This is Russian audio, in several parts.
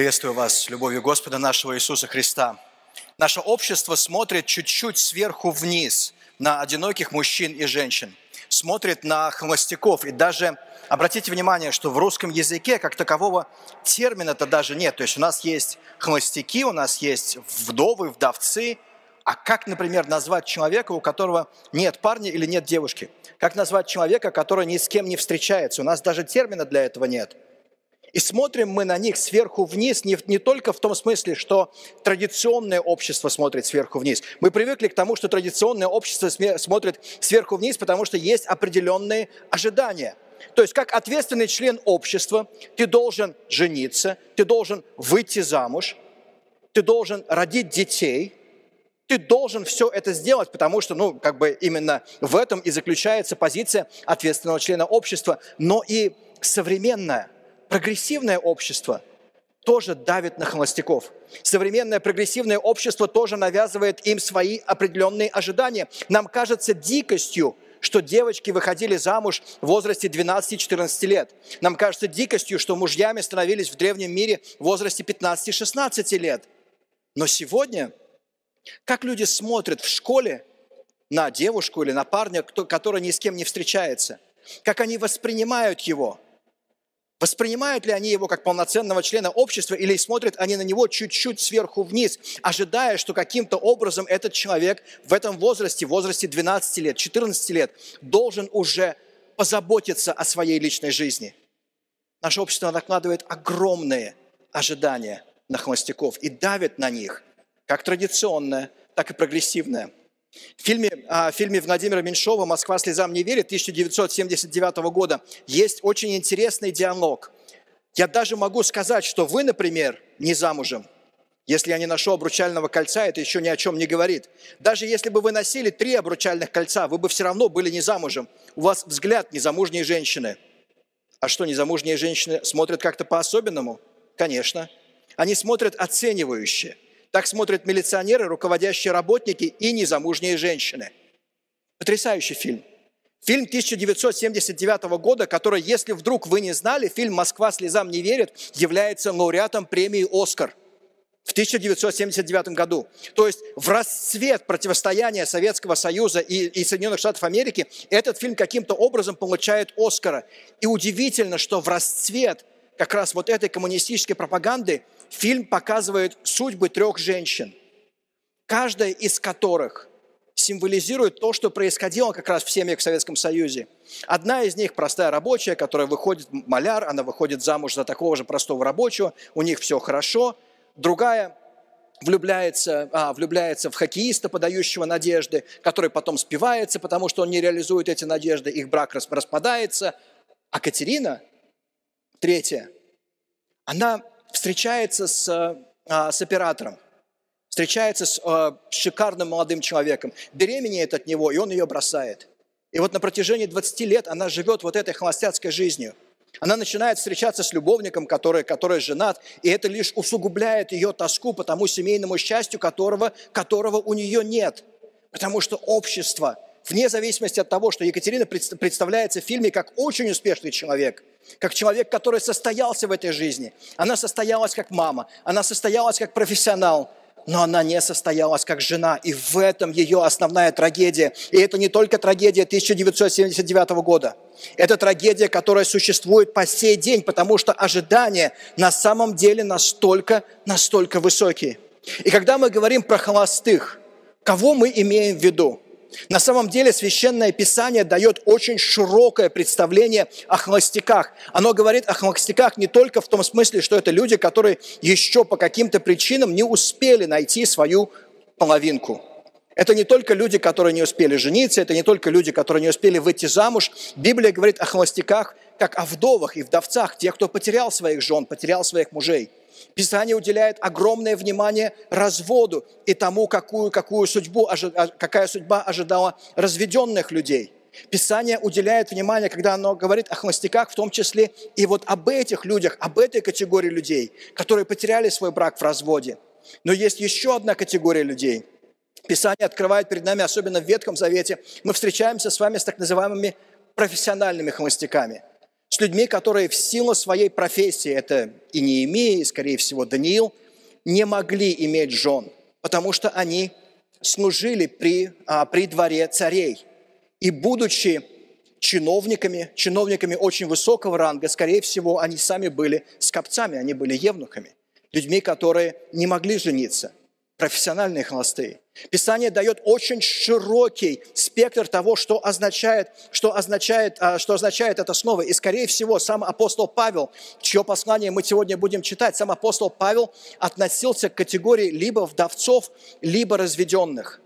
Приветствую вас с любовью Господа нашего Иисуса Христа. Наше общество смотрит чуть-чуть сверху вниз на одиноких мужчин и женщин, смотрит на холостяков. И даже обратите внимание, что в русском языке как такового термина-то даже нет. То есть у нас есть холостяки, у нас есть вдовы, вдовцы. А как, например, назвать человека, у которого нет парня или нет девушки? Как назвать человека, который ни с кем не встречается? У нас даже термина для этого нет – и смотрим мы на них сверху вниз не, не только в том смысле, что традиционное общество смотрит сверху вниз. Мы привыкли к тому, что традиционное общество смотрит сверху вниз, потому что есть определенные ожидания. То есть как ответственный член общества ты должен жениться, ты должен выйти замуж, ты должен родить детей, ты должен все это сделать, потому что, ну, как бы именно в этом и заключается позиция ответственного члена общества, но и современная – прогрессивное общество тоже давит на холостяков. Современное прогрессивное общество тоже навязывает им свои определенные ожидания. Нам кажется дикостью, что девочки выходили замуж в возрасте 12-14 лет. Нам кажется дикостью, что мужьями становились в древнем мире в возрасте 15-16 лет. Но сегодня, как люди смотрят в школе на девушку или на парня, который ни с кем не встречается, как они воспринимают его – Воспринимают ли они его как полноценного члена общества или смотрят они на него чуть-чуть сверху вниз, ожидая, что каким-то образом этот человек в этом возрасте, в возрасте 12 лет, 14 лет, должен уже позаботиться о своей личной жизни. Наше общество накладывает огромные ожидания на холостяков и давит на них, как традиционное, так и прогрессивное – в фильме, а, в фильме Владимира Меньшова «Москва слезам не верит» 1979 года есть очень интересный диалог. Я даже могу сказать, что вы, например, не замужем. Если я не ношу обручального кольца, это еще ни о чем не говорит. Даже если бы вы носили три обручальных кольца, вы бы все равно были не замужем. У вас взгляд незамужней женщины. А что, незамужние женщины смотрят как-то по-особенному? Конечно. Они смотрят оценивающе – так смотрят милиционеры, руководящие работники и незамужние женщины. Потрясающий фильм. Фильм 1979 года, который, если вдруг вы не знали, фильм «Москва слезам не верит» является лауреатом премии «Оскар» в 1979 году. То есть в расцвет противостояния Советского Союза и, и Соединенных Штатов Америки этот фильм каким-то образом получает Оскара. И удивительно, что в расцвет как раз вот этой коммунистической пропаганды фильм показывает судьбы трех женщин, каждая из которых символизирует то, что происходило как раз в семьях в Советском Союзе. Одна из них простая рабочая, которая выходит, маляр, она выходит замуж за такого же простого рабочего, у них все хорошо. Другая влюбляется, а, влюбляется в хоккеиста, подающего надежды, который потом спивается, потому что он не реализует эти надежды, их брак распадается. А Катерина, Третье. Она встречается с, а, с оператором, встречается с а, шикарным молодым человеком, беременеет от него, и он ее бросает. И вот на протяжении 20 лет она живет вот этой холостяцкой жизнью. Она начинает встречаться с любовником, который, который женат, и это лишь усугубляет ее тоску по тому семейному счастью, которого, которого у нее нет. Потому что общество – вне зависимости от того, что Екатерина представляется в фильме как очень успешный человек, как человек, который состоялся в этой жизни. Она состоялась как мама, она состоялась как профессионал, но она не состоялась как жена. И в этом ее основная трагедия. И это не только трагедия 1979 года. Это трагедия, которая существует по сей день, потому что ожидания на самом деле настолько, настолько высокие. И когда мы говорим про холостых, кого мы имеем в виду? На самом деле Священное Писание дает очень широкое представление о холостяках. Оно говорит о холостяках не только в том смысле, что это люди, которые еще по каким-то причинам не успели найти свою половинку. Это не только люди, которые не успели жениться, это не только люди, которые не успели выйти замуж. Библия говорит о холостяках, как о вдовах и вдовцах, тех, кто потерял своих жен, потерял своих мужей. Писание уделяет огромное внимание разводу и тому, какую, какую судьбу, а, какая судьба ожидала разведенных людей. Писание уделяет внимание, когда оно говорит о холостяках, в том числе и вот об этих людях, об этой категории людей, которые потеряли свой брак в разводе. Но есть еще одна категория людей. Писание открывает перед нами, особенно в Ветхом Завете, мы встречаемся с вами с так называемыми профессиональными холостяками – людьми, которые в силу своей профессии, это и Неемия, и, скорее всего, Даниил, не могли иметь жен, потому что они служили при, а, при дворе царей. И будучи чиновниками, чиновниками очень высокого ранга, скорее всего, они сами были скопцами, они были евнухами, людьми, которые не могли жениться, профессиональные холостые. Писание дает очень широкий спектр того, что означает, что означает, а, что означает это снова. И, скорее всего, сам апостол Павел, чье послание мы сегодня будем читать, сам апостол Павел относился к категории либо вдовцов, либо разведенных.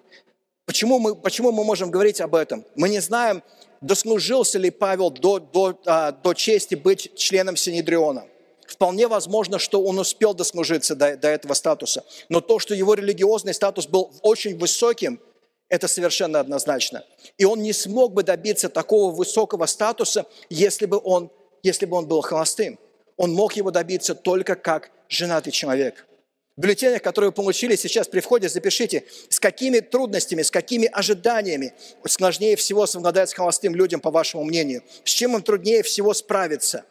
Почему мы, почему мы можем говорить об этом? Мы не знаем, дослужился ли Павел до, до, а, до чести быть членом Синедриона. Вполне возможно, что он успел дослужиться до, до этого статуса. Но то, что его религиозный статус был очень высоким, это совершенно однозначно. И он не смог бы добиться такого высокого статуса, если бы он, если бы он был холостым. Он мог его добиться только как женатый человек – в бюллетенях, которые вы получили сейчас при входе, запишите, с какими трудностями, с какими ожиданиями сложнее всего совладать с холостым людям, по вашему мнению, с чем им труднее всего справиться.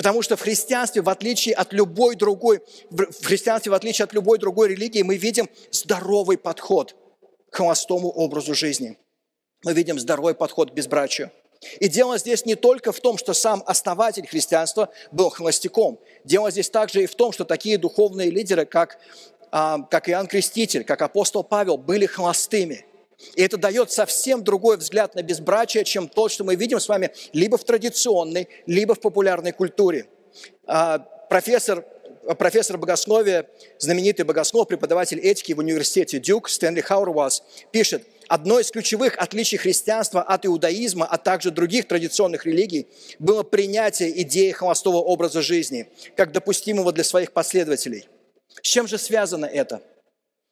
Потому что в христианстве, в отличие от любой другой, в христианстве, в отличие от любой другой религии, мы видим здоровый подход к холостому образу жизни. Мы видим здоровый подход к безбрачию. И дело здесь не только в том, что сам основатель христианства был холостяком. Дело здесь также и в том, что такие духовные лидеры, как, а, как Иоанн Креститель, как апостол Павел, были холостыми. И это дает совсем другой взгляд на безбрачие, чем то, что мы видим с вами либо в традиционной, либо в популярной культуре. А, профессор профессор богословия, знаменитый богослов, преподаватель этики в университете Дюк Стэнли Хауруаз пишет, одно из ключевых отличий христианства от иудаизма, а также других традиционных религий, было принятие идеи холостого образа жизни, как допустимого для своих последователей. С чем же связано это?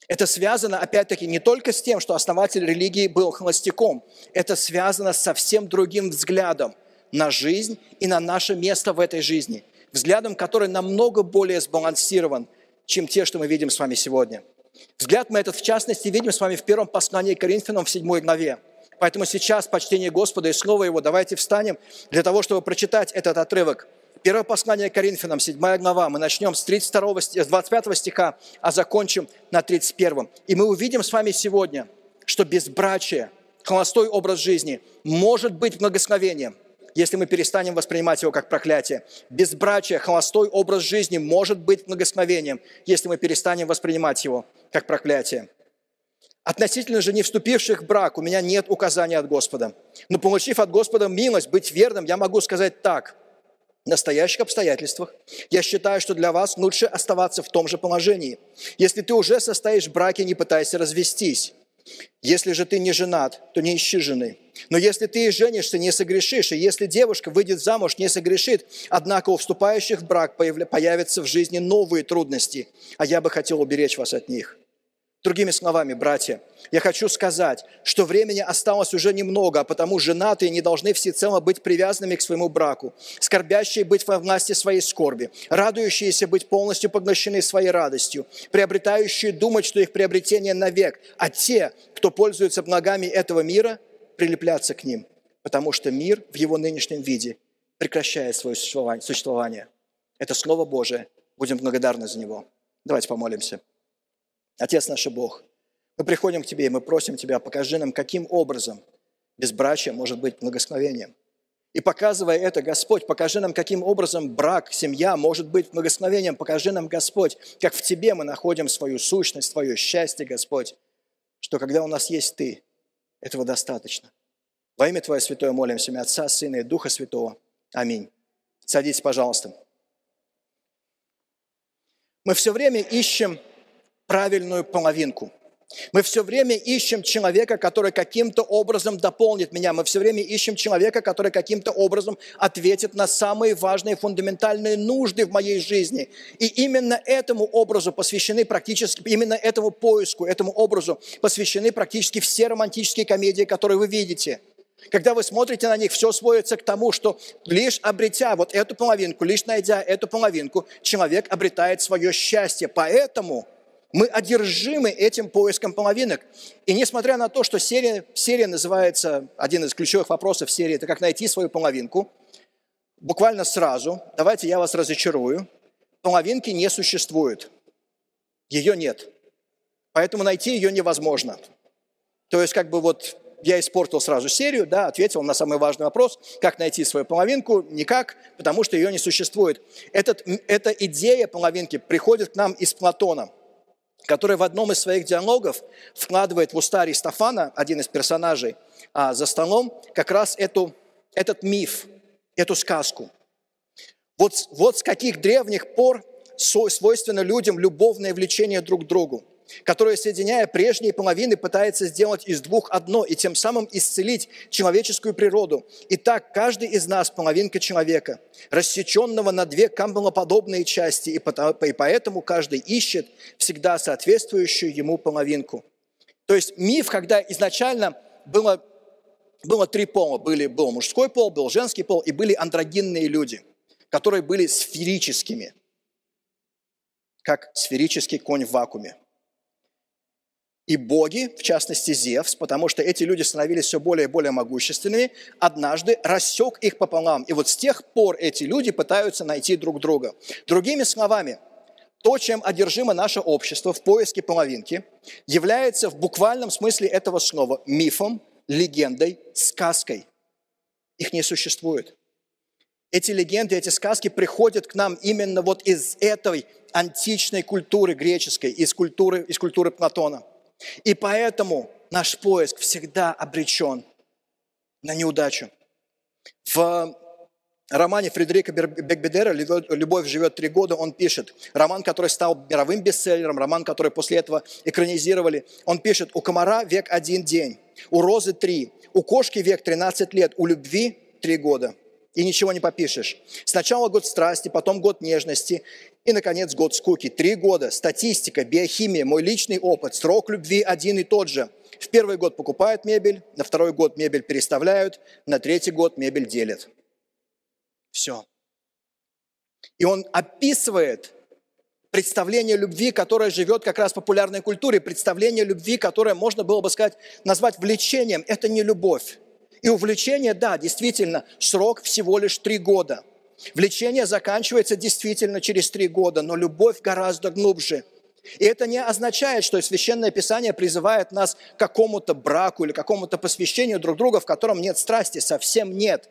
Это связано, опять-таки, не только с тем, что основатель религии был холостяком. Это связано с совсем другим взглядом на жизнь и на наше место в этой жизни – взглядом, который намного более сбалансирован, чем те, что мы видим с вами сегодня. Взгляд мы этот, в частности, видим с вами в первом послании к Коринфянам в 7 главе. Поэтому сейчас почтение Господа и Слово Его давайте встанем для того, чтобы прочитать этот отрывок. Первое послание Коринфянам, 7 глава. Мы начнем с 32, с 25 стиха, а закончим на 31. И мы увидим с вами сегодня, что безбрачие, холостой образ жизни может быть благословением – если мы перестанем воспринимать его как проклятие. Безбрачие, холостой образ жизни может быть благословением, если мы перестанем воспринимать его как проклятие. Относительно же не вступивших в брак у меня нет указания от Господа. Но получив от Господа милость быть верным, я могу сказать так. Настоящих обстоятельствах я считаю, что для вас лучше оставаться в том же положении. Если ты уже состоишь в браке, не пытайся развестись. Если же ты не женат, то не ищи жены. Но если ты и женишься, не согрешишь. И если девушка выйдет замуж, не согрешит. Однако у вступающих в брак появятся в жизни новые трудности, а я бы хотел уберечь вас от них. Другими словами, братья, я хочу сказать, что времени осталось уже немного, а потому женатые не должны всецело быть привязанными к своему браку, скорбящие быть во власти своей скорби, радующиеся быть полностью поглощены своей радостью, приобретающие думать, что их приобретение навек, а те, кто пользуется благами этого мира, прилепляться к ним, потому что мир в его нынешнем виде прекращает свое существование. Это Слово Божие. Будем благодарны за него. Давайте помолимся. Отец наш Бог, мы приходим к Тебе, и мы просим Тебя, покажи нам, каким образом безбрачие может быть благословением. И показывая это, Господь, покажи нам, каким образом брак, семья может быть благословением. Покажи нам, Господь, как в Тебе мы находим свою сущность, свое счастье, Господь, что когда у нас есть Ты, этого достаточно. Во имя Твое Святое молимся, имя Отца, Сына и Духа Святого. Аминь. Садитесь, пожалуйста. Мы все время ищем правильную половинку. Мы все время ищем человека, который каким-то образом дополнит меня. Мы все время ищем человека, который каким-то образом ответит на самые важные фундаментальные нужды в моей жизни. И именно этому образу посвящены практически, именно этому поиску, этому образу посвящены практически все романтические комедии, которые вы видите. Когда вы смотрите на них, все сводится к тому, что лишь обретя вот эту половинку, лишь найдя эту половинку, человек обретает свое счастье. Поэтому мы одержимы этим поиском половинок. И несмотря на то, что серия, серия называется, один из ключевых вопросов серии, это как найти свою половинку, буквально сразу, давайте я вас разочарую, половинки не существует. Ее нет. Поэтому найти ее невозможно. То есть как бы вот я испортил сразу серию, да, ответил на самый важный вопрос, как найти свою половинку, никак, потому что ее не существует. Этот, эта идея половинки приходит к нам из Платона, который в одном из своих диалогов вкладывает в уста Аристофана, один из персонажей, а, за столом, как раз эту, этот миф, эту сказку. Вот, вот с каких древних пор свойственно людям любовное влечение друг к другу которое, соединяя прежние половины, пытается сделать из двух одно и тем самым исцелить человеческую природу. Итак, каждый из нас половинка человека, рассеченного на две камбалоподобные части, и поэтому каждый ищет всегда соответствующую ему половинку. То есть миф, когда изначально было, было три пола, были, был мужской пол, был женский пол, и были андрогинные люди, которые были сферическими, как сферический конь в вакууме и боги, в частности Зевс, потому что эти люди становились все более и более могущественными, однажды рассек их пополам. И вот с тех пор эти люди пытаются найти друг друга. Другими словами, то, чем одержимо наше общество в поиске половинки, является в буквальном смысле этого слова мифом, легендой, сказкой. Их не существует. Эти легенды, эти сказки приходят к нам именно вот из этой античной культуры греческой, из культуры, из культуры Платона – и поэтому наш поиск всегда обречен на неудачу. В романе Фредерика Бекбедера «Любовь живет три года» он пишет, роман, который стал мировым бестселлером, роман, который после этого экранизировали, он пишет, у комара век один день, у розы три, у кошки век 13 лет, у любви три года. И ничего не попишешь. Сначала год страсти, потом год нежности, и, наконец, год скуки. Три года. Статистика, биохимия, мой личный опыт. Срок любви один и тот же. В первый год покупают мебель, на второй год мебель переставляют, на третий год мебель делят. Все. И он описывает представление любви, которое живет как раз в популярной культуре, представление любви, которое можно было бы сказать, назвать влечением. Это не любовь. И увлечение, да, действительно, срок всего лишь три года – Влечение заканчивается действительно через три года, но любовь гораздо глубже. И это не означает, что Священное Писание призывает нас к какому-то браку или какому-то посвящению друг друга, в котором нет страсти. Совсем нет.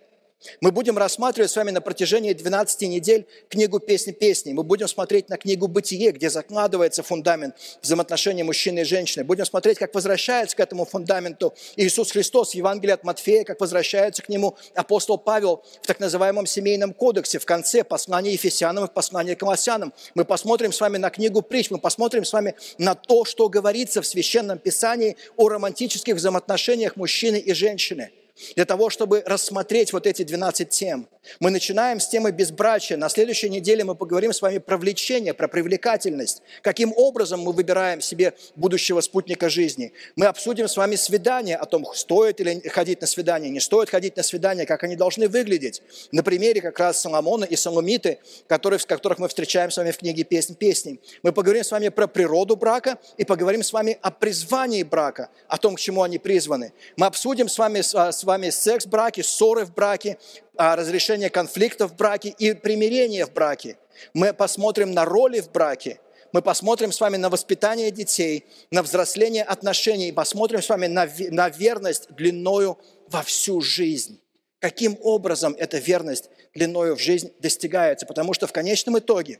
Мы будем рассматривать с вами на протяжении 12 недель книгу «Песни песней». Мы будем смотреть на книгу «Бытие», где закладывается фундамент взаимоотношений мужчины и женщины. Будем смотреть, как возвращается к этому фундаменту Иисус Христос в Евангелии от Матфея, как возвращается к нему апостол Павел в так называемом семейном кодексе, в конце послания Ефесянам и послания Колоссянам. Мы посмотрим с вами на книгу притч, мы посмотрим с вами на то, что говорится в Священном Писании о романтических взаимоотношениях мужчины и женщины – для того, чтобы рассмотреть вот эти 12 тем. Мы начинаем с темы безбрачия. На следующей неделе мы поговорим с вами про влечение, про привлекательность. Каким образом мы выбираем себе будущего спутника жизни. Мы обсудим с вами свидание, о том, стоит ли ходить на свидание, не стоит ходить на свидание, как они должны выглядеть. На примере как раз Соломона и Соломиты, которые, которых мы встречаем с вами в книге «Песнь песней». Мы поговорим с вами про природу брака и поговорим с вами о призвании брака, о том, к чему они призваны. Мы обсудим с вами, с а, вами секс в браке, ссоры в браке, а, разрешение конфликтов в браке и примирение в браке. Мы посмотрим на роли в браке, мы посмотрим с вами на воспитание детей, на взросление отношений, посмотрим с вами на, на верность длиною во всю жизнь. Каким образом эта верность длиною в жизнь достигается? Потому что в конечном итоге,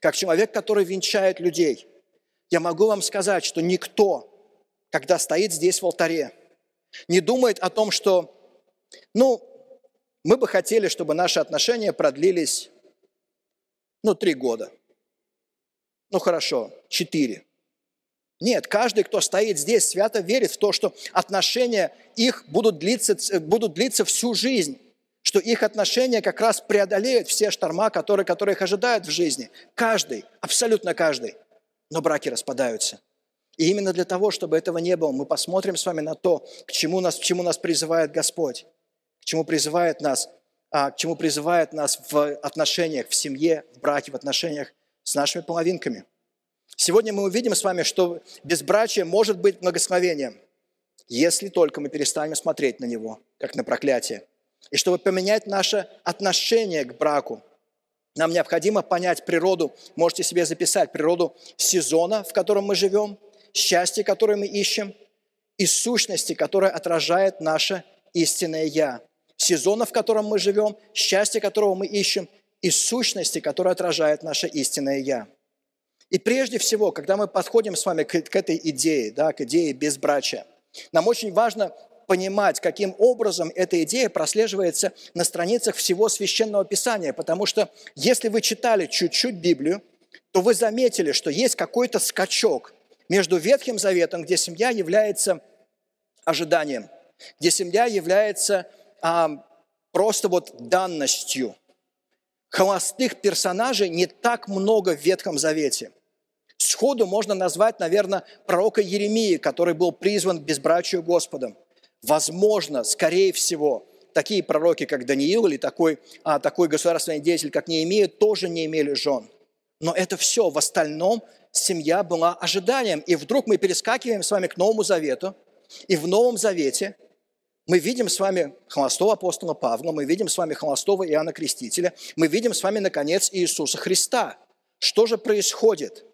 как человек, который венчает людей, я могу вам сказать, что никто, когда стоит здесь в алтаре, не думает о том, что, ну, мы бы хотели, чтобы наши отношения продлились, ну, три года. Ну, хорошо, четыре. Нет, каждый, кто стоит здесь, свято верит в то, что отношения их будут длиться, будут длиться всю жизнь, что их отношения как раз преодолеют все шторма, которые, которые их ожидают в жизни. Каждый, абсолютно каждый. Но браки распадаются – и именно для того, чтобы этого не было, мы посмотрим с вами на то, к чему нас, к чему нас призывает Господь, к чему призывает нас, а, к чему призывает нас в отношениях, в семье, в браке, в отношениях с нашими половинками. Сегодня мы увидим с вами, что безбрачие может быть благословением, если только мы перестанем смотреть на него, как на проклятие. И чтобы поменять наше отношение к браку, нам необходимо понять природу, можете себе записать, природу сезона, в котором мы живем, счастье, которое мы ищем, и сущности, которая отражает наше истинное «Я». Сезона, в котором мы живем, счастье, которого мы ищем, и сущности, которая отражает наше истинное «Я». И прежде всего, когда мы подходим с вами к, к этой идее, да, к идее безбрачия, нам очень важно понимать, каким образом эта идея прослеживается на страницах всего Священного Писания. Потому что если вы читали чуть-чуть Библию, то вы заметили, что есть какой-то скачок между Ветхим Заветом, где семья является ожиданием, где семья является а, просто вот данностью. Холостых персонажей не так много в Ветхом Завете. Сходу можно назвать, наверное, пророка Еремии, который был призван к безбрачию Господом. Возможно, скорее всего, такие пророки, как Даниил или такой, а, такой государственный деятель, как Неемия, тоже не имели жен. Но это все. В остальном семья была ожиданием. И вдруг мы перескакиваем с вами к Новому Завету. И в Новом Завете мы видим с вами холостого апостола Павла, мы видим с вами холостого Иоанна Крестителя, мы видим с вами, наконец, Иисуса Христа. Что же происходит?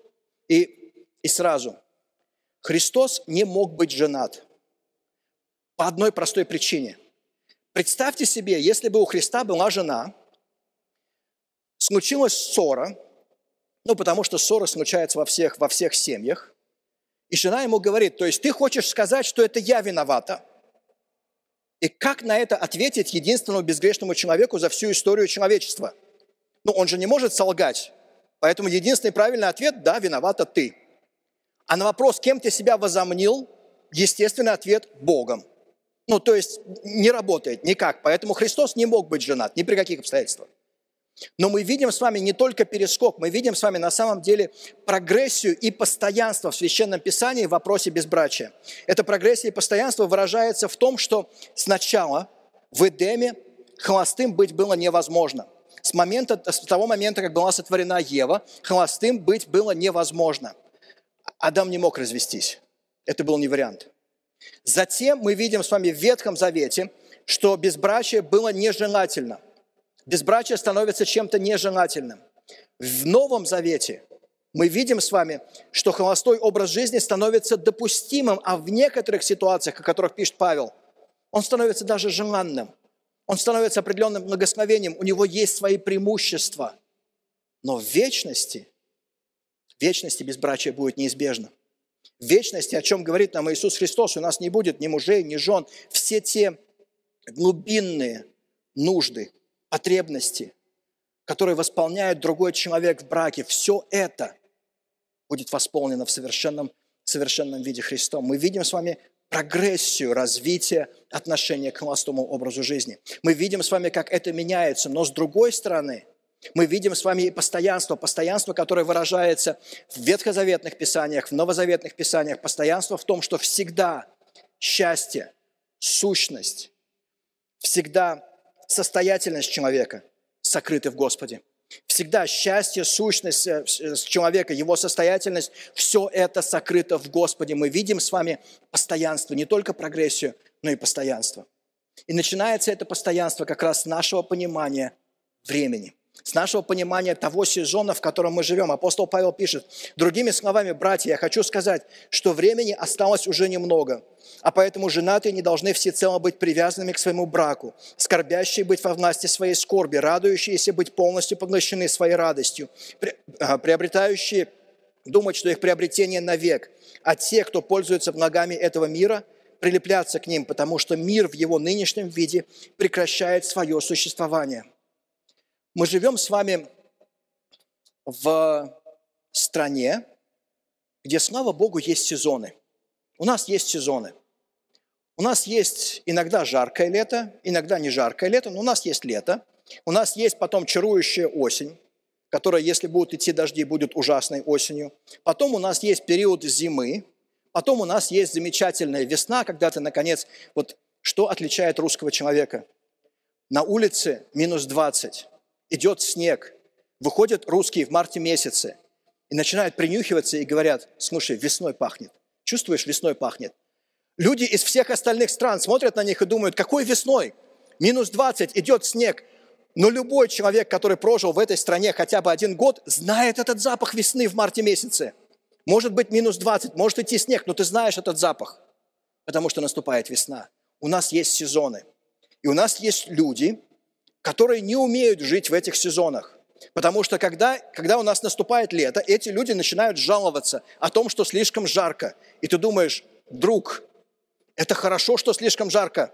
И, и сразу, Христос не мог быть женат по одной простой причине. Представьте себе, если бы у Христа была жена, случилась ссора, ну, потому что ссора случается во всех, во всех семьях, и жена ему говорит, то есть ты хочешь сказать, что это я виновата? И как на это ответить единственному безгрешному человеку за всю историю человечества? Ну, он же не может солгать. Поэтому единственный правильный ответ – да, виновата ты. А на вопрос, кем ты себя возомнил, естественный ответ – Богом. Ну, то есть не работает никак. Поэтому Христос не мог быть женат ни при каких обстоятельствах. Но мы видим с вами не только перескок, мы видим с вами на самом деле прогрессию и постоянство в Священном Писании в вопросе безбрачия. Эта прогрессия и постоянство выражается в том, что сначала в Эдеме холостым быть было невозможно. С, момента, с того момента, как была сотворена Ева, холостым быть было невозможно. Адам не мог развестись. Это был не вариант. Затем мы видим с вами в Ветхом Завете, что безбрачие было нежелательно. Безбрачие становится чем-то нежелательным. В Новом Завете мы видим с вами, что холостой образ жизни становится допустимым, а в некоторых ситуациях, о которых пишет Павел, он становится даже желанным. Он становится определенным благословением, у него есть свои преимущества. Но в вечности, в вечности безбрачие будет неизбежно. В вечности, о чем говорит нам Иисус Христос, у нас не будет ни мужей, ни жен. Все те глубинные нужды, потребности, которые восполняет другой человек в браке, все это будет восполнено в совершенном, совершенном виде Христом. Мы видим с вами прогрессию развития отношения к холостому образу жизни. Мы видим с вами, как это меняется, но с другой стороны, мы видим с вами и постоянство, постоянство, которое выражается в ветхозаветных писаниях, в новозаветных писаниях, постоянство в том, что всегда счастье, сущность, всегда состоятельность человека сокрыты в Господе. Всегда счастье, сущность э, э, человека, его состоятельность, все это сокрыто в Господе. Мы видим с вами постоянство, не только прогрессию, но и постоянство. И начинается это постоянство как раз с нашего понимания времени с нашего понимания того сезона, в котором мы живем. Апостол Павел пишет, другими словами, братья, я хочу сказать, что времени осталось уже немного, а поэтому женатые не должны всецело быть привязанными к своему браку, скорбящие быть во власти своей скорби, радующиеся быть полностью поглощены своей радостью, а, приобретающие думать, что их приобретение навек, а те, кто пользуется благами этого мира, прилепляться к ним, потому что мир в его нынешнем виде прекращает свое существование – мы живем с вами в стране, где, слава Богу, есть сезоны. У нас есть сезоны. У нас есть иногда жаркое лето, иногда не жаркое лето, но у нас есть лето. У нас есть потом чарующая осень, которая, если будут идти дожди, будет ужасной осенью. Потом у нас есть период зимы. Потом у нас есть замечательная весна, когда ты, наконец, вот что отличает русского человека? На улице минус 20, идет снег, выходят русские в марте месяце и начинают принюхиваться и говорят, слушай, весной пахнет. Чувствуешь, весной пахнет. Люди из всех остальных стран смотрят на них и думают, какой весной? Минус 20, идет снег. Но любой человек, который прожил в этой стране хотя бы один год, знает этот запах весны в марте месяце. Может быть минус 20, может идти снег, но ты знаешь этот запах, потому что наступает весна. У нас есть сезоны. И у нас есть люди, которые не умеют жить в этих сезонах. Потому что когда, когда у нас наступает лето, эти люди начинают жаловаться о том, что слишком жарко. И ты думаешь, друг, это хорошо, что слишком жарко.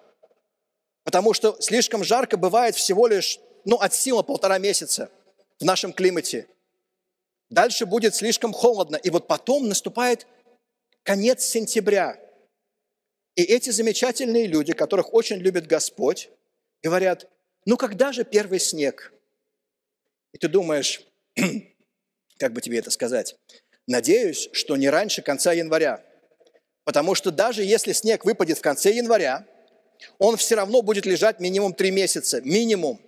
Потому что слишком жарко бывает всего лишь ну, от силы полтора месяца в нашем климате. Дальше будет слишком холодно. И вот потом наступает конец сентября. И эти замечательные люди, которых очень любит Господь, говорят, ну когда же первый снег? И ты думаешь, как бы тебе это сказать? Надеюсь, что не раньше конца января. Потому что даже если снег выпадет в конце января, он все равно будет лежать минимум три месяца. Минимум.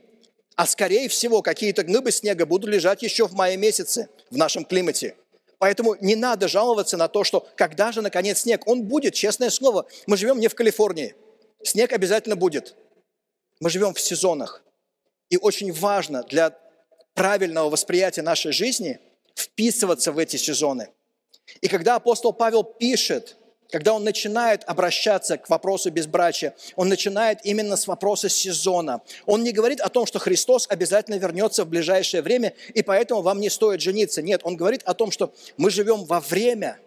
А скорее всего, какие-то глыбы снега будут лежать еще в мае месяце в нашем климате. Поэтому не надо жаловаться на то, что когда же наконец снег? Он будет, честное слово. Мы живем не в Калифорнии. Снег обязательно будет. Мы живем в сезонах. И очень важно для правильного восприятия нашей жизни вписываться в эти сезоны. И когда апостол Павел пишет когда он начинает обращаться к вопросу безбрачия, он начинает именно с вопроса сезона. Он не говорит о том, что Христос обязательно вернется в ближайшее время, и поэтому вам не стоит жениться. Нет, он говорит о том, что мы живем во время,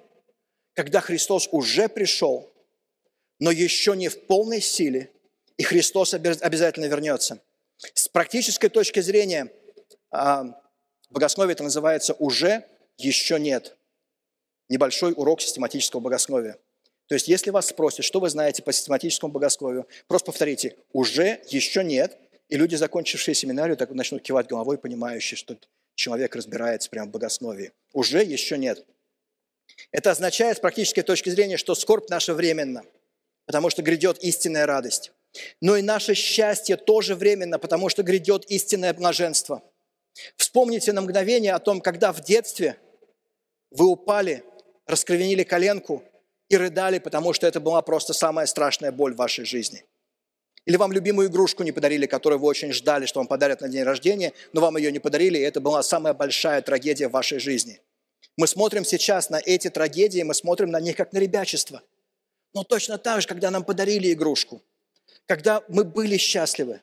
когда Христос уже пришел, но еще не в полной силе, и Христос обязательно вернется. С практической точки зрения, а, в богословии это называется «уже», «еще нет». Небольшой урок систематического богословия – то есть, если вас спросят, что вы знаете по систематическому богословию, просто повторите, уже, еще нет, и люди, закончившие семинарию, так начнут кивать головой, понимающие, что человек разбирается прямо в богословии. Уже, еще нет. Это означает с практической точки зрения, что скорбь наша временна, потому что грядет истинная радость. Но и наше счастье тоже временно, потому что грядет истинное блаженство. Вспомните на мгновение о том, когда в детстве вы упали, раскровенили коленку, и рыдали, потому что это была просто самая страшная боль в вашей жизни. Или вам любимую игрушку не подарили, которую вы очень ждали, что вам подарят на день рождения, но вам ее не подарили, и это была самая большая трагедия в вашей жизни. Мы смотрим сейчас на эти трагедии, мы смотрим на них как на ребячество. Но точно так же, когда нам подарили игрушку, когда мы были счастливы,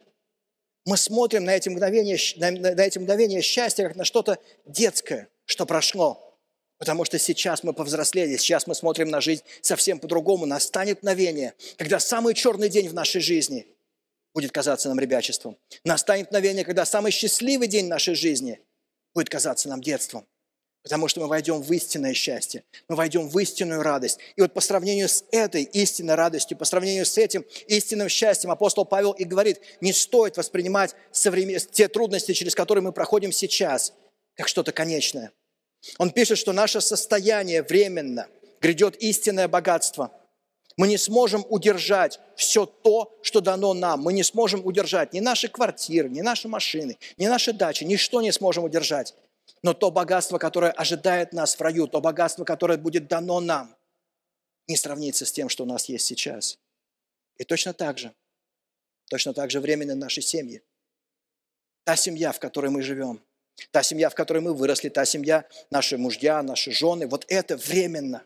мы смотрим на эти мгновения, на, на эти мгновения счастья как на что-то детское, что прошло. Потому что сейчас мы повзрослели, сейчас мы смотрим на жизнь совсем по-другому. Настанет мгновение, когда самый черный день в нашей жизни будет казаться нам ребячеством. Настанет мгновение, когда самый счастливый день нашей жизни будет казаться нам детством. Потому что мы войдем в истинное счастье, мы войдем в истинную радость. И вот по сравнению с этой истинной радостью, по сравнению с этим истинным счастьем, апостол Павел и говорит, не стоит воспринимать современ... те трудности, через которые мы проходим сейчас, как что-то конечное – он пишет, что наше состояние временно, грядет истинное богатство. Мы не сможем удержать все то, что дано нам. Мы не сможем удержать ни наши квартиры, ни наши машины, ни наши дачи, ничто не сможем удержать. Но то богатство, которое ожидает нас в раю, то богатство, которое будет дано нам, не сравнится с тем, что у нас есть сейчас. И точно так же, точно так же временно наши семьи. Та семья, в которой мы живем – Та семья, в которой мы выросли, та семья, наши мужья, наши жены, вот это временно.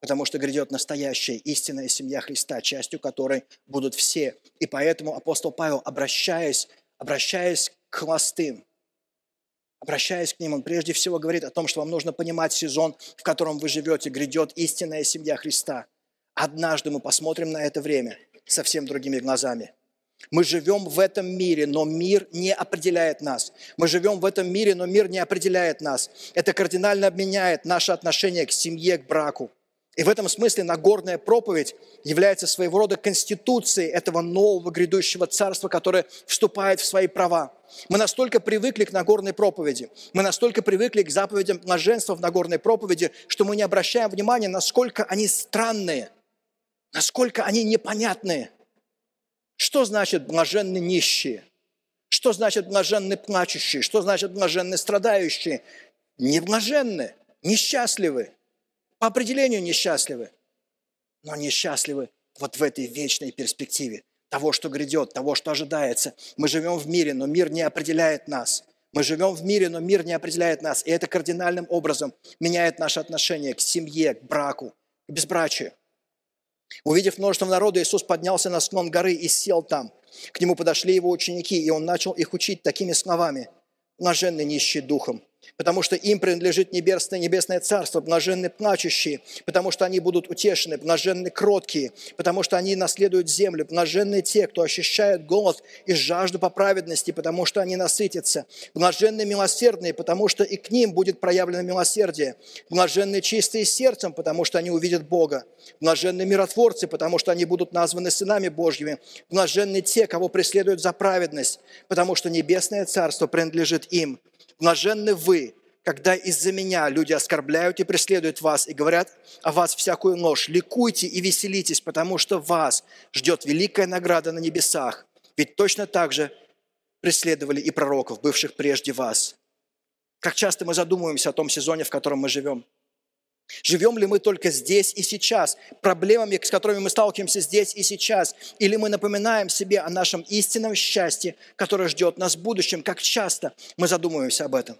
Потому что грядет настоящая истинная семья Христа, частью которой будут все. И поэтому апостол Павел, обращаясь, обращаясь к холостым, обращаясь к ним, он прежде всего говорит о том, что вам нужно понимать сезон, в котором вы живете, грядет истинная семья Христа. Однажды мы посмотрим на это время совсем другими глазами – мы живем в этом мире, но мир не определяет нас. Мы живем в этом мире, но мир не определяет нас. Это кардинально обменяет наше отношение к семье, к браку. И в этом смысле Нагорная проповедь является своего рода конституцией этого нового грядущего царства, которое вступает в свои права. Мы настолько привыкли к Нагорной проповеди, мы настолько привыкли к заповедям блаженства в Нагорной проповеди, что мы не обращаем внимания, насколько они странные, насколько они непонятные – что значит блаженны нищие? Что значит блаженны плачущие? Что значит блаженны страдающие? Не блаженны, несчастливы. По определению несчастливы. Но несчастливы вот в этой вечной перспективе. того, что грядет, того, что ожидается. Мы живем в мире, но мир не определяет нас. Мы живем в мире, но мир не определяет нас. И это кардинальным образом меняет наше отношение к семье, к браку, к безбрачию. Увидев множество народа, Иисус поднялся на склон горы и сел там. К нему подошли его ученики, и он начал их учить такими словами. «Блаженный нищий духом, потому что им принадлежит небесное, небесное царство, блаженны плачущие, потому что они будут утешены, блаженны кроткие, потому что они наследуют землю, блаженны те, кто ощущает голод и жажду по праведности, потому что они насытятся, блаженны милосердные, потому что и к ним будет проявлено милосердие, блаженны чистые сердцем, потому что они увидят Бога, блаженны миротворцы, потому что они будут названы сынами Божьими, блаженны те, кого преследуют за праведность, потому что небесное царство принадлежит им. Блаженны вы, когда из-за меня люди оскорбляют и преследуют вас и говорят о вас всякую ложь. Ликуйте и веселитесь, потому что вас ждет великая награда на небесах. Ведь точно так же преследовали и пророков, бывших прежде вас. Как часто мы задумываемся о том сезоне, в котором мы живем. Живем ли мы только здесь и сейчас, проблемами, с которыми мы сталкиваемся здесь и сейчас, или мы напоминаем себе о нашем истинном счастье, которое ждет нас в будущем, как часто мы задумываемся об этом.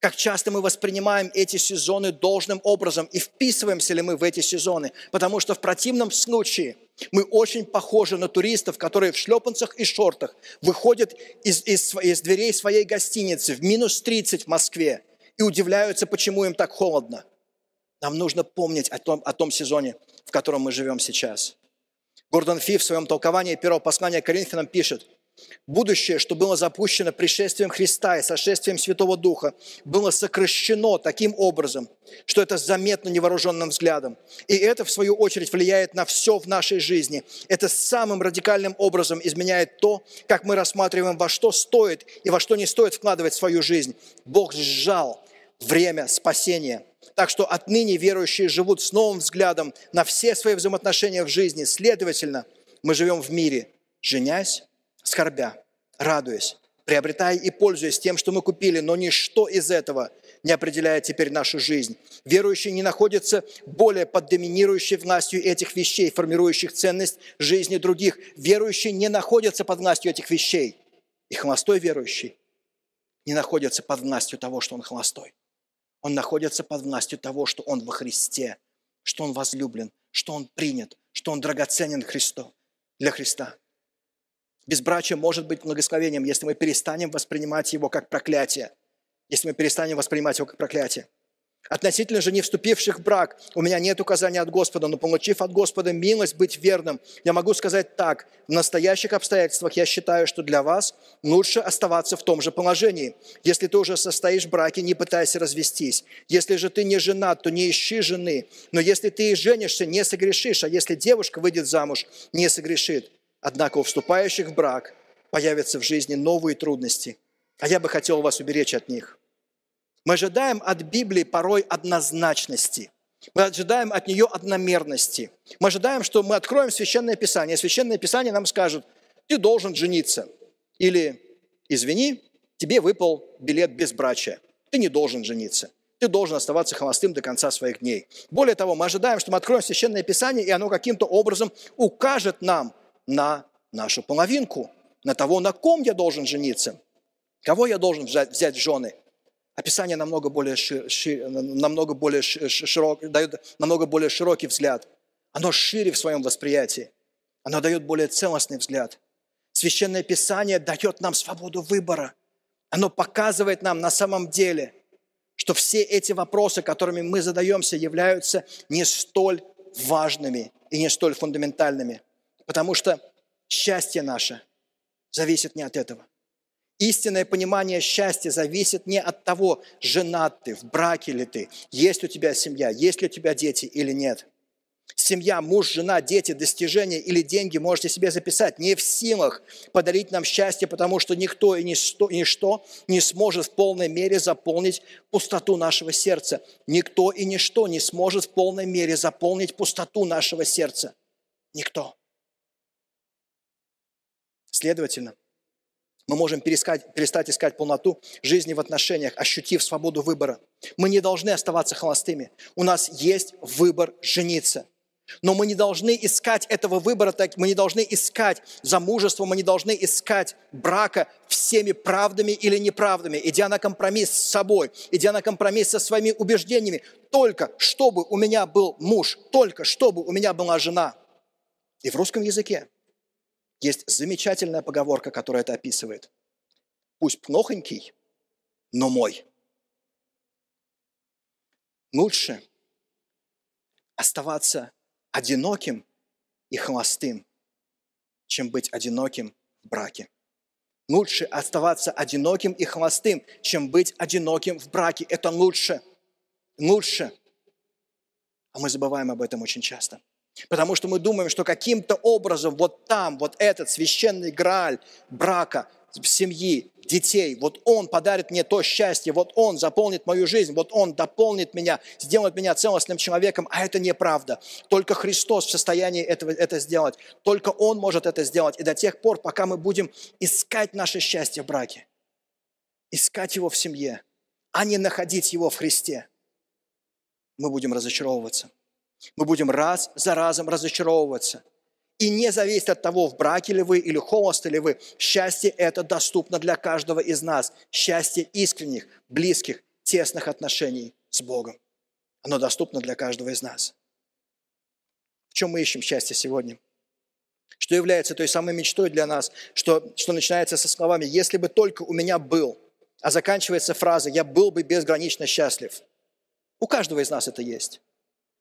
Как часто мы воспринимаем эти сезоны должным образом? И вписываемся ли мы в эти сезоны, потому что в противном случае мы очень похожи на туристов, которые в шлепанцах и шортах выходят из, из, из дверей своей гостиницы в минус 30 в Москве и удивляются, почему им так холодно. Нам нужно помнить о том, о том сезоне, в котором мы живем сейчас. Гордон Фи в своем толковании первого послания Коринфянам пишет, Будущее, что было запущено пришествием Христа и сошествием Святого Духа, было сокращено таким образом, что это заметно невооруженным взглядом. И это, в свою очередь, влияет на все в нашей жизни. Это самым радикальным образом изменяет то, как мы рассматриваем, во что стоит и во что не стоит вкладывать свою жизнь. Бог сжал время спасения – так что отныне верующие живут с новым взглядом на все свои взаимоотношения в жизни. Следовательно, мы живем в мире, женясь, скорбя, радуясь, приобретая и пользуясь тем, что мы купили, но ничто из этого не определяет теперь нашу жизнь. Верующие не находятся более под доминирующей властью этих вещей, формирующих ценность жизни других. Верующие не находятся под властью этих вещей. И холостой верующий не находится под властью того, что он холостой. Он находится под властью того, что он во Христе, что он возлюблен, что он принят, что он драгоценен Христу, для Христа. Безбрачие может быть благословением, если мы перестанем воспринимать его как проклятие. Если мы перестанем воспринимать его как проклятие. Относительно же не вступивших в брак, у меня нет указания от Господа, но получив от Господа милость быть верным, я могу сказать так, в настоящих обстоятельствах я считаю, что для вас лучше оставаться в том же положении. Если ты уже состоишь в браке, не пытайся развестись. Если же ты не женат, то не ищи жены. Но если ты и женишься, не согрешишь, а если девушка выйдет замуж, не согрешит. Однако у вступающих в брак появятся в жизни новые трудности, а я бы хотел вас уберечь от них. Мы ожидаем от Библии порой однозначности. Мы ожидаем от нее одномерности. Мы ожидаем, что мы откроем Священное Писание, Священное Писание нам скажет, ты должен жениться. Или, извини, тебе выпал билет безбрачия. Ты не должен жениться. Ты должен оставаться холостым до конца своих дней. Более того, мы ожидаем, что мы откроем Священное Писание, и оно каким-то образом укажет нам на нашу половинку, на того, на ком я должен жениться, кого я должен взять в жены – Описание намного более, шир, шир, намного более широк, дает намного более широкий взгляд. Оно шире в своем восприятии. Оно дает более целостный взгляд. Священное Писание дает нам свободу выбора. Оно показывает нам на самом деле, что все эти вопросы, которыми мы задаемся, являются не столь важными и не столь фундаментальными. Потому что счастье наше зависит не от этого. Истинное понимание счастья зависит не от того, женат ты, в браке ли ты, есть у тебя семья, есть ли у тебя дети или нет. Семья, муж, жена, дети, достижения или деньги можете себе записать. Не в силах подарить нам счастье, потому что никто и ничто, ничто не сможет в полной мере заполнить пустоту нашего сердца. Никто и ничто не сможет в полной мере заполнить пустоту нашего сердца. Никто. Следовательно, мы можем перескать, перестать искать полноту жизни в отношениях, ощутив свободу выбора. Мы не должны оставаться холостыми. У нас есть выбор жениться. Но мы не должны искать этого выбора, так мы не должны искать замужество, мы не должны искать брака всеми правдами или неправдами, идя на компромисс с собой, идя на компромисс со своими убеждениями, только чтобы у меня был муж, только чтобы у меня была жена. И в русском языке есть замечательная поговорка, которая это описывает. Пусть плохонький, но мой. Лучше оставаться одиноким и холостым, чем быть одиноким в браке. Лучше оставаться одиноким и холостым, чем быть одиноким в браке. Это лучше. Лучше. А мы забываем об этом очень часто. Потому что мы думаем, что каким-то образом вот там, вот этот священный грааль брака, семьи, детей, вот Он подарит мне то счастье, вот Он заполнит мою жизнь, вот Он дополнит меня, сделает меня целостным человеком, а это неправда. Только Христос в состоянии этого, это сделать. Только Он может это сделать. И до тех пор, пока мы будем искать наше счастье в браке, искать его в семье, а не находить его в Христе, мы будем разочаровываться. Мы будем раз за разом разочаровываться – и не зависит от того, в браке ли вы или холосты ли вы. Счастье это доступно для каждого из нас. Счастье искренних, близких, тесных отношений с Богом. Оно доступно для каждого из нас. В чем мы ищем счастье сегодня? Что является той самой мечтой для нас, что, что начинается со словами «если бы только у меня был», а заканчивается фраза «я был бы безгранично счастлив». У каждого из нас это есть.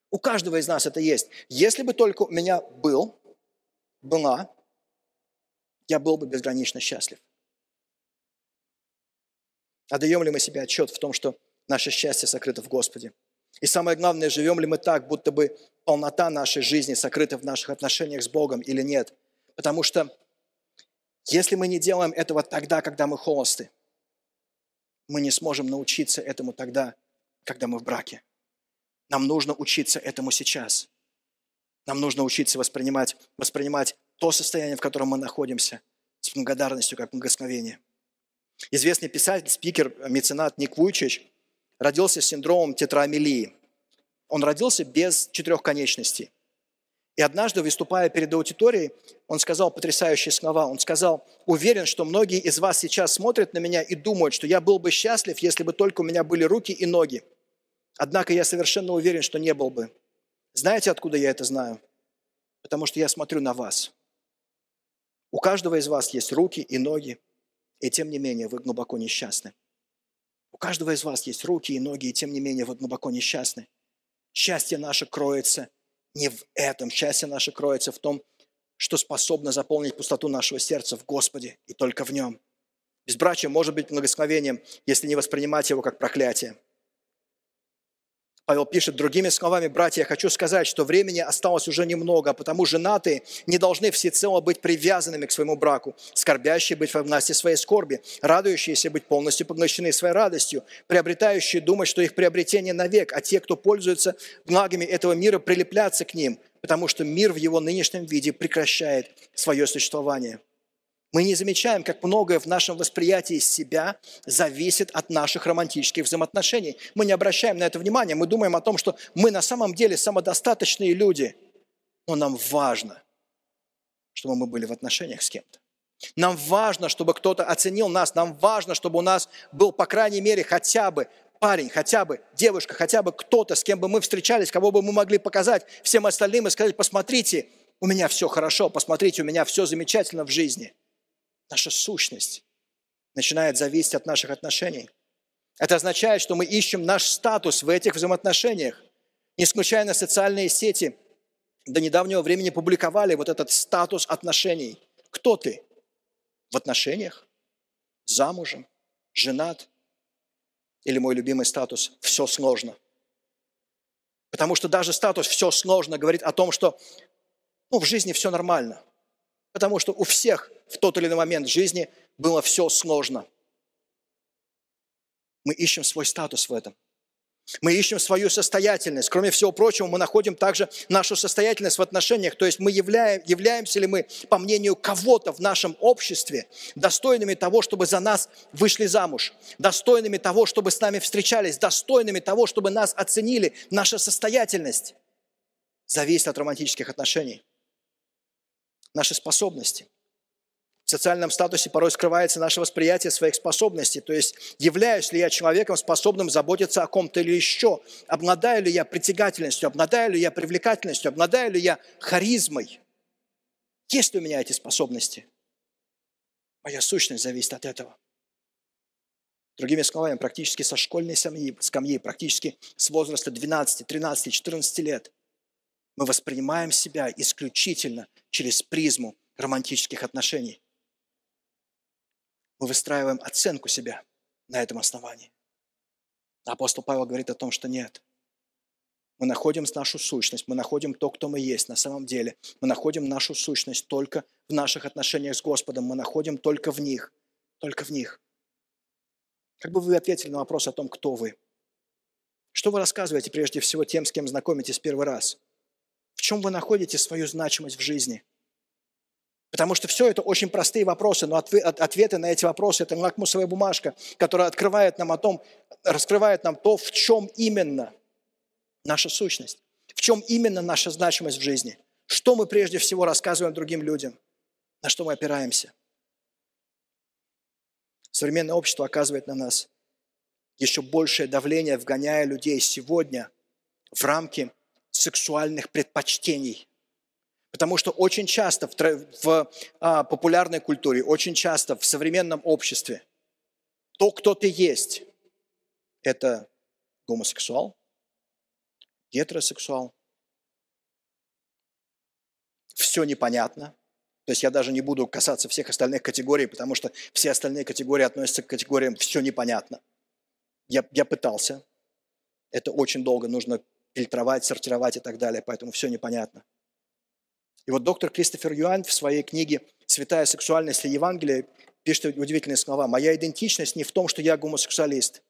У каждого из нас это есть. Если бы только у меня был, была, я был бы безгранично счастлив. Отдаем ли мы себе отчет в том, что наше счастье сокрыто в Господе? И самое главное, живем ли мы так, будто бы полнота нашей жизни сокрыта в наших отношениях с Богом или нет? Потому что если мы не делаем этого тогда, когда мы холосты, мы не сможем научиться этому тогда, когда мы в браке. Нам нужно учиться этому сейчас. Нам нужно учиться воспринимать, воспринимать то состояние, в котором мы находимся, с благодарностью, как благословение. Известный писатель, спикер, меценат Ник Вуйчич родился с синдромом тетраамилии. Он родился без четырех конечностей. И однажды, выступая перед аудиторией, он сказал потрясающие слова. Он сказал, уверен, что многие из вас сейчас смотрят на меня и думают, что я был бы счастлив, если бы только у меня были руки и ноги. Однако я совершенно уверен, что не был бы. Знаете, откуда я это знаю? Потому что я смотрю на вас. У каждого из вас есть руки и ноги, и тем не менее вы глубоко несчастны. У каждого из вас есть руки и ноги, и тем не менее вы глубоко несчастны. Счастье наше кроется не в этом. Счастье наше кроется в том, что способно заполнить пустоту нашего сердца в Господе и только в Нем. Безбрачие может быть благословением, если не воспринимать его как проклятие. Павел пишет, другими словами, братья, я хочу сказать, что времени осталось уже немного, потому женатые не должны всецело быть привязанными к своему браку, скорбящие быть во власти своей скорби, радующиеся быть полностью поглощены своей радостью, приобретающие думать, что их приобретение навек, а те, кто пользуется благами этого мира, прилепляться к ним, потому что мир в его нынешнем виде прекращает свое существование. Мы не замечаем, как многое в нашем восприятии себя зависит от наших романтических взаимоотношений. Мы не обращаем на это внимания. Мы думаем о том, что мы на самом деле самодостаточные люди. Но нам важно, чтобы мы были в отношениях с кем-то. Нам важно, чтобы кто-то оценил нас. Нам важно, чтобы у нас был, по крайней мере, хотя бы парень, хотя бы девушка, хотя бы кто-то, с кем бы мы встречались, кого бы мы могли показать всем остальным и сказать, посмотрите, у меня все хорошо, посмотрите, у меня все замечательно в жизни – наша сущность начинает зависеть от наших отношений. Это означает, что мы ищем наш статус в этих взаимоотношениях. Не случайно социальные сети до недавнего времени публиковали вот этот статус отношений. Кто ты? В отношениях? Замужем? Женат? Или мой любимый статус «все сложно»? Потому что даже статус «все сложно» говорит о том, что ну, в жизни все нормально. Потому что у всех в тот или иной момент жизни было все сложно. Мы ищем свой статус в этом. Мы ищем свою состоятельность. Кроме всего прочего, мы находим также нашу состоятельность в отношениях. То есть мы являем, являемся ли мы, по мнению кого-то в нашем обществе, достойными того, чтобы за нас вышли замуж, достойными того, чтобы с нами встречались, достойными того, чтобы нас оценили, наша состоятельность. зависит от романтических отношений. Наши способности. В социальном статусе порой скрывается наше восприятие своих способностей. То есть, являюсь ли я человеком, способным заботиться о ком-то или еще? Обладаю ли я притягательностью? Обладаю ли я привлекательностью? Обладаю ли я харизмой? Есть ли у меня эти способности? Моя сущность зависит от этого. Другими словами, практически со школьной семьи, скамьи, практически с возраста 12, 13, 14 лет, мы воспринимаем себя исключительно через призму романтических отношений. Мы выстраиваем оценку себя на этом основании. Апостол Павел говорит о том, что нет. Мы находим нашу сущность, мы находим то, кто мы есть на самом деле. Мы находим нашу сущность только в наших отношениях с Господом, мы находим только в них, только в них. Как бы вы ответили на вопрос о том, кто вы? Что вы рассказываете прежде всего тем, с кем знакомитесь первый раз? В чем вы находите свою значимость в жизни? Потому что все это очень простые вопросы, но ответы на эти вопросы – это лакмусовая бумажка, которая открывает нам о том, раскрывает нам то, в чем именно наша сущность, в чем именно наша значимость в жизни, что мы прежде всего рассказываем другим людям, на что мы опираемся. Современное общество оказывает на нас еще большее давление, вгоняя людей сегодня в рамки сексуальных предпочтений. Потому что очень часто в, в а, популярной культуре, очень часто в современном обществе то, кто ты есть, это гомосексуал, гетеросексуал. Все непонятно. То есть я даже не буду касаться всех остальных категорий, потому что все остальные категории относятся к категориям «все непонятно». Я, я пытался. Это очень долго нужно фильтровать, сортировать и так далее, поэтому все непонятно. И вот доктор Кристофер Юань в своей книге «Святая сексуальность и Евангелие» пишет удивительные слова. «Моя идентичность не в том, что я гомосексуалист,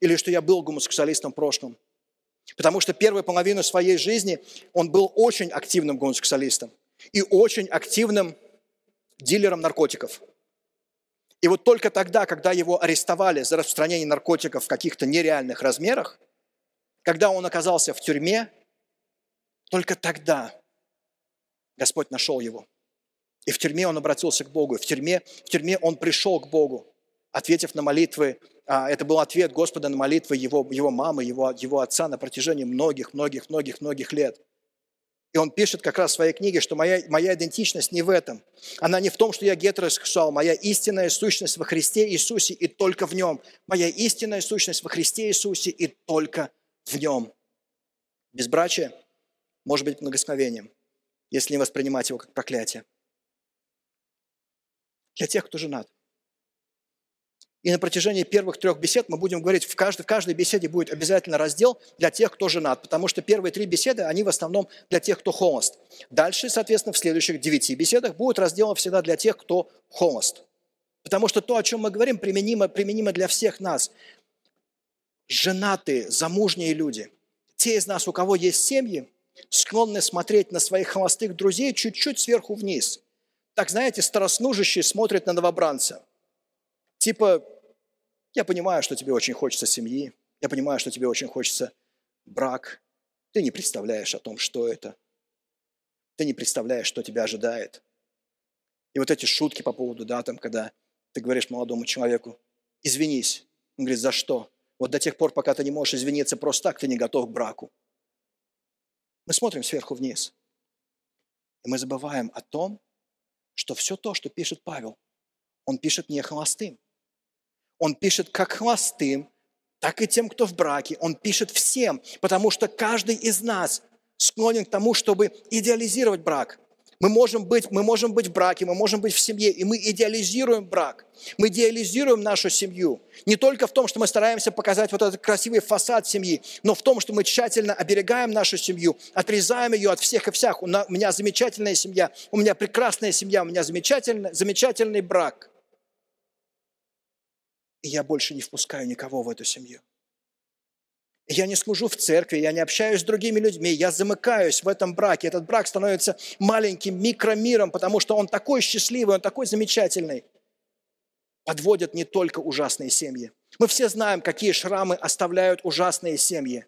или что я был гомосексуалистом в прошлом. Потому что первую половину своей жизни он был очень активным гомосексуалистом и очень активным дилером наркотиков. И вот только тогда, когда его арестовали за распространение наркотиков в каких-то нереальных размерах, когда он оказался в тюрьме, только тогда Господь нашел его. И в тюрьме он обратился к Богу. В тюрьме, в тюрьме он пришел к Богу, ответив на молитвы. А, это был ответ Господа на молитвы его, его мамы, его, его отца на протяжении многих, многих, многих, многих лет. И он пишет как раз в своей книге, что моя, моя идентичность не в этом. Она не в том, что я гетеросексуал. Моя истинная сущность во Христе Иисусе и только в Нем. Моя истинная сущность во Христе Иисусе и только в Нем. Безбрачие может быть благословением, если не воспринимать его как проклятие. Для тех, кто женат. И на протяжении первых трех бесед мы будем говорить, в каждой, в каждой беседе будет обязательно раздел для тех, кто женат, потому что первые три беседы, они в основном для тех, кто холост. Дальше, соответственно, в следующих девяти беседах будет раздел всегда для тех, кто холост. Потому что то, о чем мы говорим, применимо, применимо для всех нас. Женатые, замужние люди, те из нас, у кого есть семьи, склонны смотреть на своих холостых друзей чуть-чуть сверху вниз. Так, знаете, старослужащие смотрят на новобранца – Типа, я понимаю, что тебе очень хочется семьи, я понимаю, что тебе очень хочется брак. Ты не представляешь о том, что это. Ты не представляешь, что тебя ожидает. И вот эти шутки по поводу, да, там, когда ты говоришь молодому человеку, извинись. Он говорит, за что? Вот до тех пор, пока ты не можешь извиниться просто так, ты не готов к браку. Мы смотрим сверху вниз. И мы забываем о том, что все то, что пишет Павел, он пишет не холостым. Он пишет как холостым, так и тем, кто в браке. Он пишет всем, потому что каждый из нас склонен к тому, чтобы идеализировать брак. Мы можем быть, мы можем быть в браке, мы можем быть в семье, и мы идеализируем брак. Мы идеализируем нашу семью. Не только в том, что мы стараемся показать вот этот красивый фасад семьи, но в том, что мы тщательно оберегаем нашу семью, отрезаем ее от всех и всех. У меня замечательная семья, у меня прекрасная семья, у меня замечательный, замечательный брак и я больше не впускаю никого в эту семью. Я не служу в церкви, я не общаюсь с другими людьми, я замыкаюсь в этом браке. Этот брак становится маленьким микромиром, потому что он такой счастливый, он такой замечательный. Подводят не только ужасные семьи. Мы все знаем, какие шрамы оставляют ужасные семьи.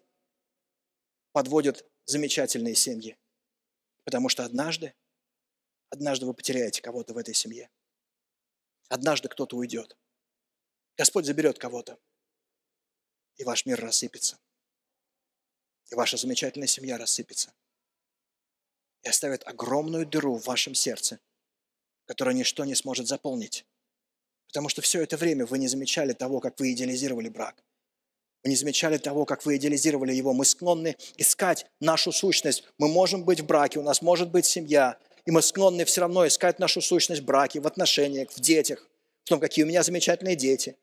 Подводят замечательные семьи. Потому что однажды, однажды вы потеряете кого-то в этой семье. Однажды кто-то уйдет. Господь заберет кого-то, и ваш мир рассыпется. И ваша замечательная семья рассыпется. И оставит огромную дыру в вашем сердце, которую ничто не сможет заполнить. Потому что все это время вы не замечали того, как вы идеализировали брак. Вы не замечали того, как вы идеализировали его. Мы склонны искать нашу сущность. Мы можем быть в браке, у нас может быть семья, и мы склонны все равно искать нашу сущность в браке, в отношениях, в детях, в том, какие у меня замечательные дети,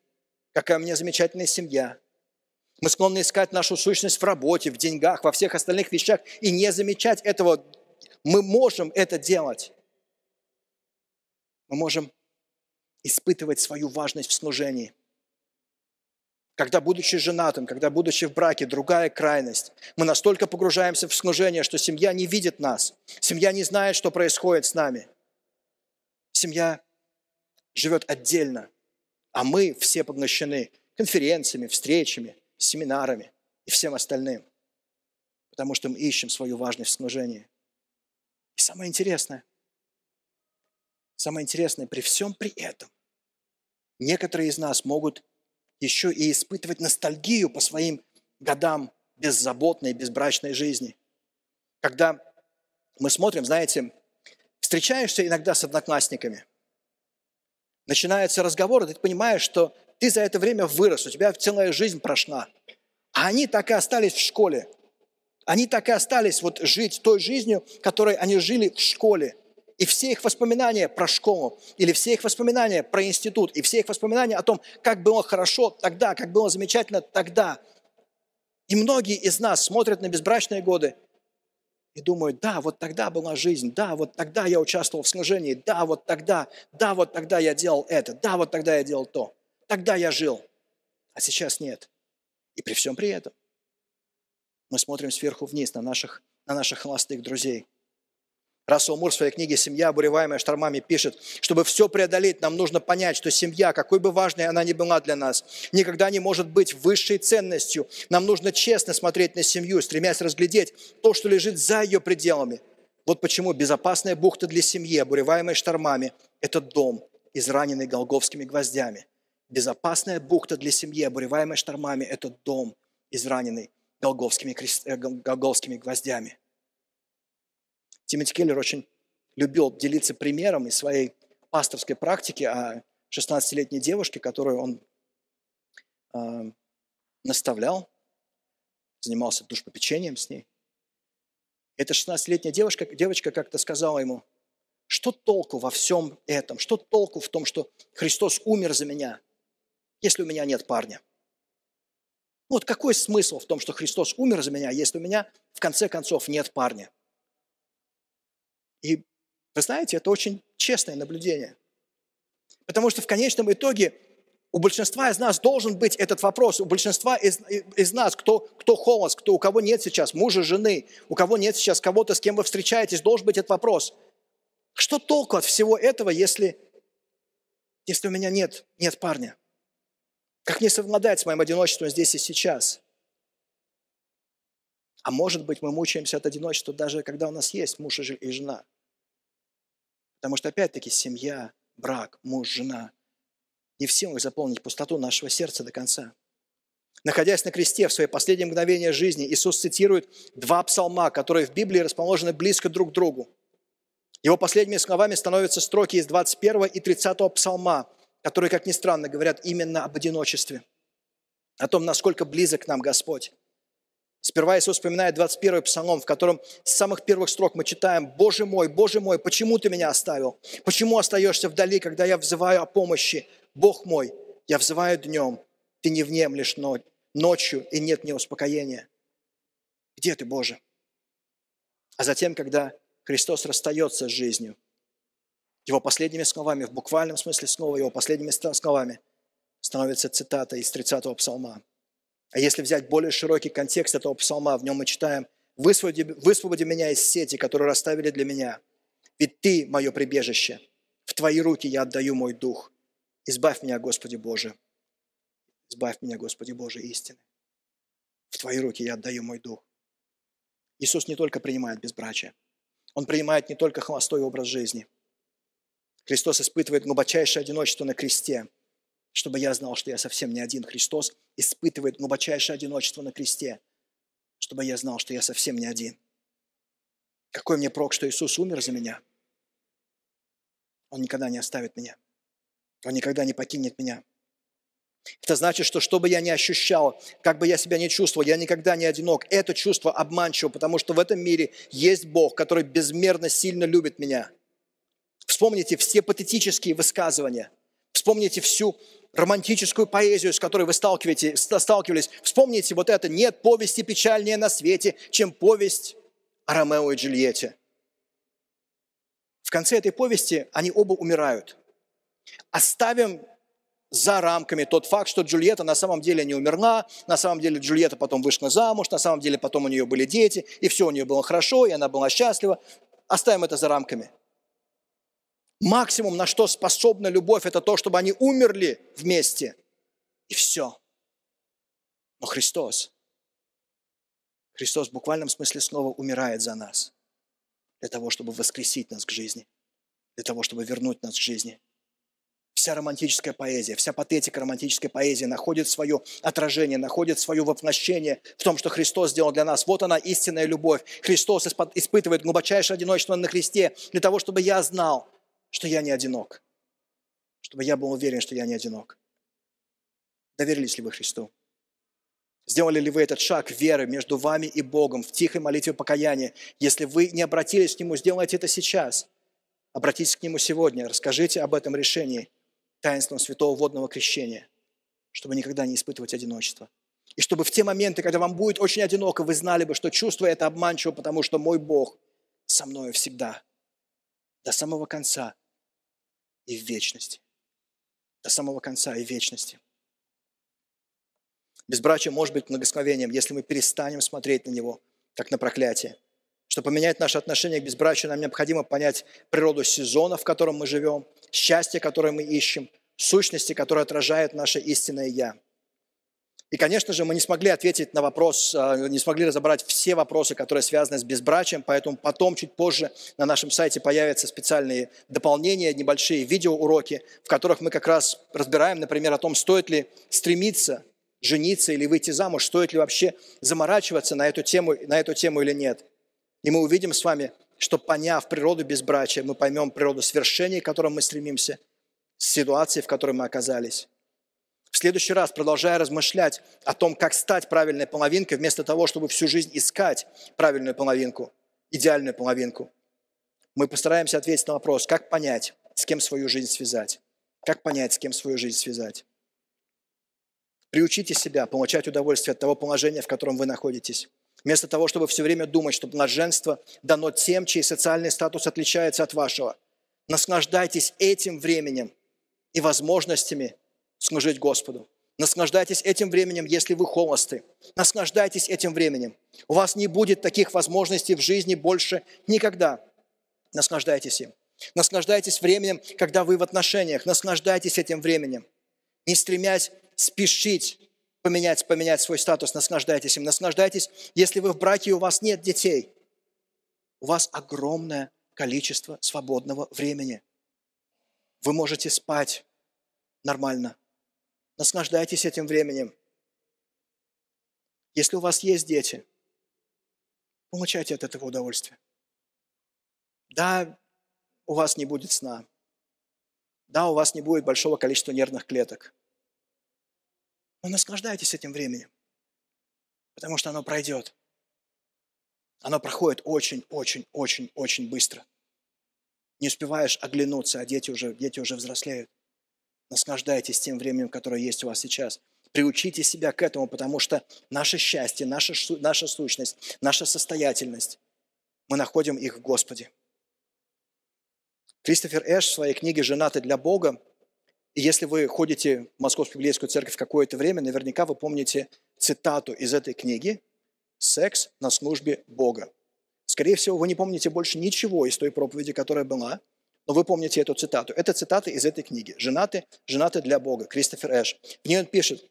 какая у меня замечательная семья. Мы склонны искать нашу сущность в работе, в деньгах, во всех остальных вещах и не замечать этого. Мы можем это делать. Мы можем испытывать свою важность в служении. Когда, будучи женатым, когда, будучи в браке, другая крайность, мы настолько погружаемся в служение, что семья не видит нас, семья не знает, что происходит с нами. Семья живет отдельно, а мы все поглощены конференциями, встречами, семинарами и всем остальным, потому что мы ищем свою важность в служении. И самое интересное, самое интересное, при всем при этом, некоторые из нас могут еще и испытывать ностальгию по своим годам беззаботной, безбрачной жизни. Когда мы смотрим, знаете, встречаешься иногда с одноклассниками, начинается разговор, и ты понимаешь, что ты за это время вырос, у тебя целая жизнь прошла. А они так и остались в школе. Они так и остались вот жить той жизнью, которой они жили в школе. И все их воспоминания про школу, или все их воспоминания про институт, и все их воспоминания о том, как было хорошо тогда, как было замечательно тогда. И многие из нас смотрят на безбрачные годы и думают, да, вот тогда была жизнь, да, вот тогда я участвовал в служении, да, вот тогда, да, вот тогда я делал это, да, вот тогда я делал то. Тогда я жил, а сейчас нет. И при всем при этом мы смотрим сверху вниз на наших, на наших холостых друзей. Рассел Мур в своей книге «Семья, обуреваемая штормами» пишет, чтобы все преодолеть, нам нужно понять, что семья, какой бы важной она ни была для нас, никогда не может быть высшей ценностью. Нам нужно честно смотреть на семью, стремясь разглядеть то, что лежит за ее пределами. Вот почему безопасная бухта для семьи, обуреваемая штормами, это дом, израненный голговскими гвоздями. Безопасная бухта для семьи, обуреваемая штормами, это дом, израненный голговскими, крест... Э, голговскими гвоздями. Тимоти Келлер очень любил делиться примером из своей пасторской практики о 16-летней девушке, которую он э, наставлял, занимался душпопечением с ней. Эта 16-летняя девушка, девочка как-то сказала ему, что толку во всем этом, что толку в том, что Христос умер за меня, если у меня нет парня? Вот какой смысл в том, что Христос умер за меня, если у меня в конце концов нет парня? И вы знаете, это очень честное наблюдение. Потому что в конечном итоге у большинства из нас должен быть этот вопрос. У большинства из, из нас, кто, кто холост, кто, у кого нет сейчас мужа, жены, у кого нет сейчас кого-то, с кем вы встречаетесь, должен быть этот вопрос. Что толку от всего этого, если, если у меня нет, нет парня? Как не совладать с моим одиночеством здесь и сейчас? А может быть, мы мучаемся от одиночества даже когда у нас есть муж и жена. Потому что, опять-таки, семья, брак, муж, жена не в силах заполнить пустоту нашего сердца до конца. Находясь на кресте в свои последние мгновения жизни, Иисус цитирует два псалма, которые в Библии расположены близко друг к другу. Его последними словами становятся строки из 21 и 30 псалма, которые, как ни странно, говорят именно об одиночестве, о том, насколько близок к нам Господь. Сперва Иисус вспоминает 21 псалом, в котором с самых первых строк мы читаем «Боже мой, Боже мой, почему ты меня оставил? Почему остаешься вдали, когда я взываю о помощи? Бог мой, я взываю днем, ты не внемлешь ночью, и нет мне успокоения. Где ты, Боже?» А затем, когда Христос расстается с жизнью, его последними словами, в буквальном смысле слова, его последними словами становится цитата из 30-го псалма. А если взять более широкий контекст этого псалма, в нем мы читаем «Высвободи, высвободи меня из сети, которые расставили для меня, ведь Ты – мое прибежище, в Твои руки я отдаю мой дух. Избавь меня, Господи Боже, избавь меня, Господи Боже, истины. В Твои руки я отдаю мой дух». Иисус не только принимает безбрачие, Он принимает не только холостой образ жизни. Христос испытывает глубочайшее одиночество на кресте, чтобы я знал, что я совсем не один. Христос испытывает глубочайшее одиночество на кресте, чтобы я знал, что я совсем не один. Какой мне прок, что Иисус умер за меня? Он никогда не оставит меня. Он никогда не покинет меня. Это значит, что что бы я ни ощущал, как бы я себя не чувствовал, я никогда не одинок. Это чувство обманчиво, потому что в этом мире есть Бог, который безмерно сильно любит меня. Вспомните все патетические высказывания. Вспомните всю романтическую поэзию, с которой вы сталкивались. Вспомните вот это. Нет повести печальнее на свете, чем повесть о Ромео и Джульетте. В конце этой повести они оба умирают. Оставим за рамками тот факт, что Джульетта на самом деле не умерла, на самом деле Джульетта потом вышла замуж, на самом деле потом у нее были дети, и все у нее было хорошо, и она была счастлива. Оставим это за рамками. Максимум, на что способна любовь, это то, чтобы они умерли вместе. И все. Но Христос, Христос в буквальном смысле снова умирает за нас, для того, чтобы воскресить нас к жизни, для того, чтобы вернуть нас к жизни – Вся романтическая поэзия, вся патетика романтической поэзии находит свое отражение, находит свое воплощение в том, что Христос сделал для нас. Вот она истинная любовь. Христос испытывает глубочайшее одиночество на Христе для того, чтобы я знал, что я не одинок. Чтобы я был уверен, что я не одинок. Доверились ли вы Христу? Сделали ли вы этот шаг веры между вами и Богом в тихой молитве покаяния? Если вы не обратились к Нему, сделайте это сейчас. Обратитесь к Нему сегодня, расскажите об этом решении – таинством святого водного крещения, чтобы никогда не испытывать одиночество. И чтобы в те моменты, когда вам будет очень одиноко, вы знали бы, что чувство это обманчиво, потому что мой Бог со мной всегда, до самого конца и в вечности. До самого конца и вечности. Безбрачие может быть благословением, если мы перестанем смотреть на него, как на проклятие. Чтобы поменять наше отношение к безбрачию, нам необходимо понять природу сезона, в котором мы живем, счастье, которое мы ищем, сущности, которые отражают наше истинное «Я». И, конечно же, мы не смогли ответить на вопрос, а, не смогли разобрать все вопросы, которые связаны с безбрачием, поэтому потом, чуть позже, на нашем сайте появятся специальные дополнения, небольшие видеоуроки, в которых мы как раз разбираем, например, о том, стоит ли стремиться жениться или выйти замуж, стоит ли вообще заморачиваться на эту тему, на эту тему или нет. И мы увидим с вами, что поняв природу безбрачия, мы поймем природу свершений, к которым мы стремимся, ситуации, в которой мы оказались. В следующий раз, продолжая размышлять о том, как стать правильной половинкой, вместо того, чтобы всю жизнь искать правильную половинку, идеальную половинку, мы постараемся ответить на вопрос, как понять, с кем свою жизнь связать. Как понять, с кем свою жизнь связать. Приучите себя получать удовольствие от того положения, в котором вы находитесь. Вместо того, чтобы все время думать, что блаженство дано тем, чей социальный статус отличается от вашего. Наслаждайтесь этим временем и возможностями служить Господу. Наслаждайтесь этим временем, если вы холосты. Наслаждайтесь этим временем. У вас не будет таких возможностей в жизни больше никогда. Наслаждайтесь им. Наслаждайтесь временем, когда вы в отношениях. Наслаждайтесь этим временем. Не стремясь спешить поменять, поменять свой статус, наслаждайтесь им. Наслаждайтесь, если вы в браке и у вас нет детей. У вас огромное количество свободного времени. Вы можете спать нормально. Наслаждайтесь этим временем. Если у вас есть дети, получайте от этого удовольствие. Да, у вас не будет сна. Да, у вас не будет большого количества нервных клеток. Но наслаждайтесь этим временем, потому что оно пройдет. Оно проходит очень, очень, очень, очень быстро. Не успеваешь оглянуться, а дети уже, дети уже взрослеют. Наслаждайтесь тем временем, которое есть у вас сейчас. Приучите себя к этому, потому что наше счастье, наша, наша сущность, наша состоятельность, мы находим их в Господе. Кристофер Эш в своей книге «Женаты для Бога» И если вы ходите в Московскую библейскую церковь какое-то время, наверняка вы помните цитату из этой книги «Секс на службе Бога». Скорее всего, вы не помните больше ничего из той проповеди, которая была, но вы помните эту цитату. Это цитата из этой книги «Женаты, женаты для Бога», Кристофер Эш. В ней он пишет,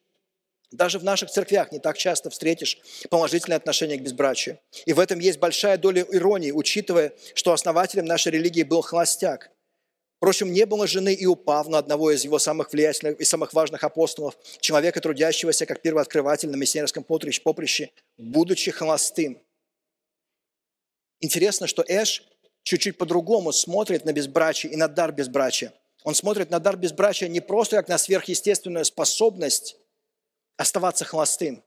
Даже в наших церквях не так часто встретишь положительное отношение к безбрачию. И в этом есть большая доля иронии, учитывая, что основателем нашей религии был холостяк. Впрочем, не было жены и у Павла, одного из его самых влиятельных и самых важных апостолов, человека, трудящегося как первооткрыватель на миссионерском поприще, будучи холостым. Интересно, что Эш чуть-чуть по-другому смотрит на безбрачие и на дар безбрачия. Он смотрит на дар безбрачия не просто как на сверхъестественную способность оставаться холостым.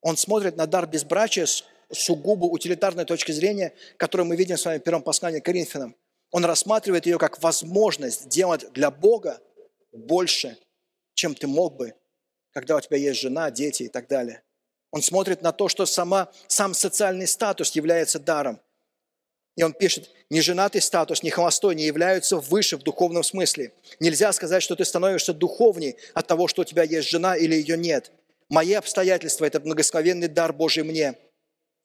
Он смотрит на дар безбрачия с сугубо утилитарной точки зрения, которую мы видим с вами в первом послании к Коринфянам. Он рассматривает ее как возможность делать для Бога больше, чем ты мог бы, когда у тебя есть жена, дети и так далее. Он смотрит на то, что сама, сам социальный статус является даром. И он пишет, ни женатый статус, ни холостой не являются выше в духовном смысле. Нельзя сказать, что ты становишься духовней от того, что у тебя есть жена или ее нет. Мои обстоятельства – это благословенный дар Божий мне.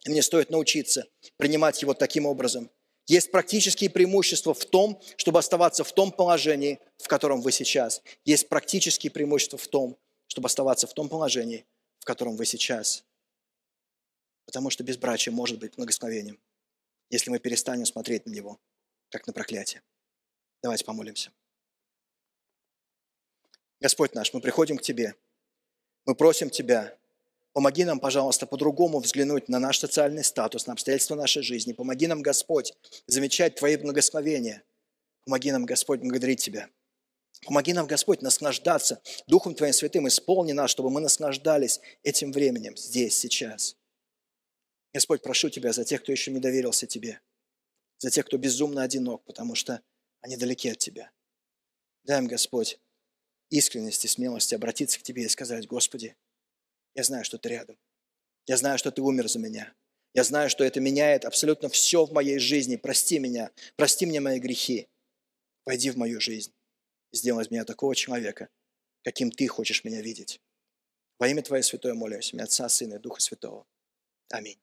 Мне стоит научиться принимать его таким образом. Есть практические преимущества в том, чтобы оставаться в том положении, в котором вы сейчас. Есть практические преимущества в том, чтобы оставаться в том положении, в котором вы сейчас. Потому что безбрачие может быть благословением если мы перестанем смотреть на него, как на проклятие. Давайте помолимся. Господь наш, мы приходим к Тебе. Мы просим Тебя, помоги нам, пожалуйста, по-другому взглянуть на наш социальный статус, на обстоятельства нашей жизни. Помоги нам, Господь, замечать Твои благословения. Помоги нам, Господь, благодарить Тебя. Помоги нам, Господь, наслаждаться Духом Твоим Святым. Исполни нас, чтобы мы наслаждались этим временем здесь, сейчас. Господь, прошу Тебя за тех, кто еще не доверился Тебе, за тех, кто безумно одинок, потому что они далеки от Тебя. Дай им, Господь, искренности, смелости обратиться к Тебе и сказать, Господи, я знаю, что Ты рядом. Я знаю, что Ты умер за меня. Я знаю, что это меняет абсолютно все в моей жизни. Прости меня, прости мне мои грехи. Войди в мою жизнь. Сделай из меня такого человека, каким Ты хочешь меня видеть. Во имя Твое святое молюсь, имя Отца, Сына и Духа Святого. Аминь.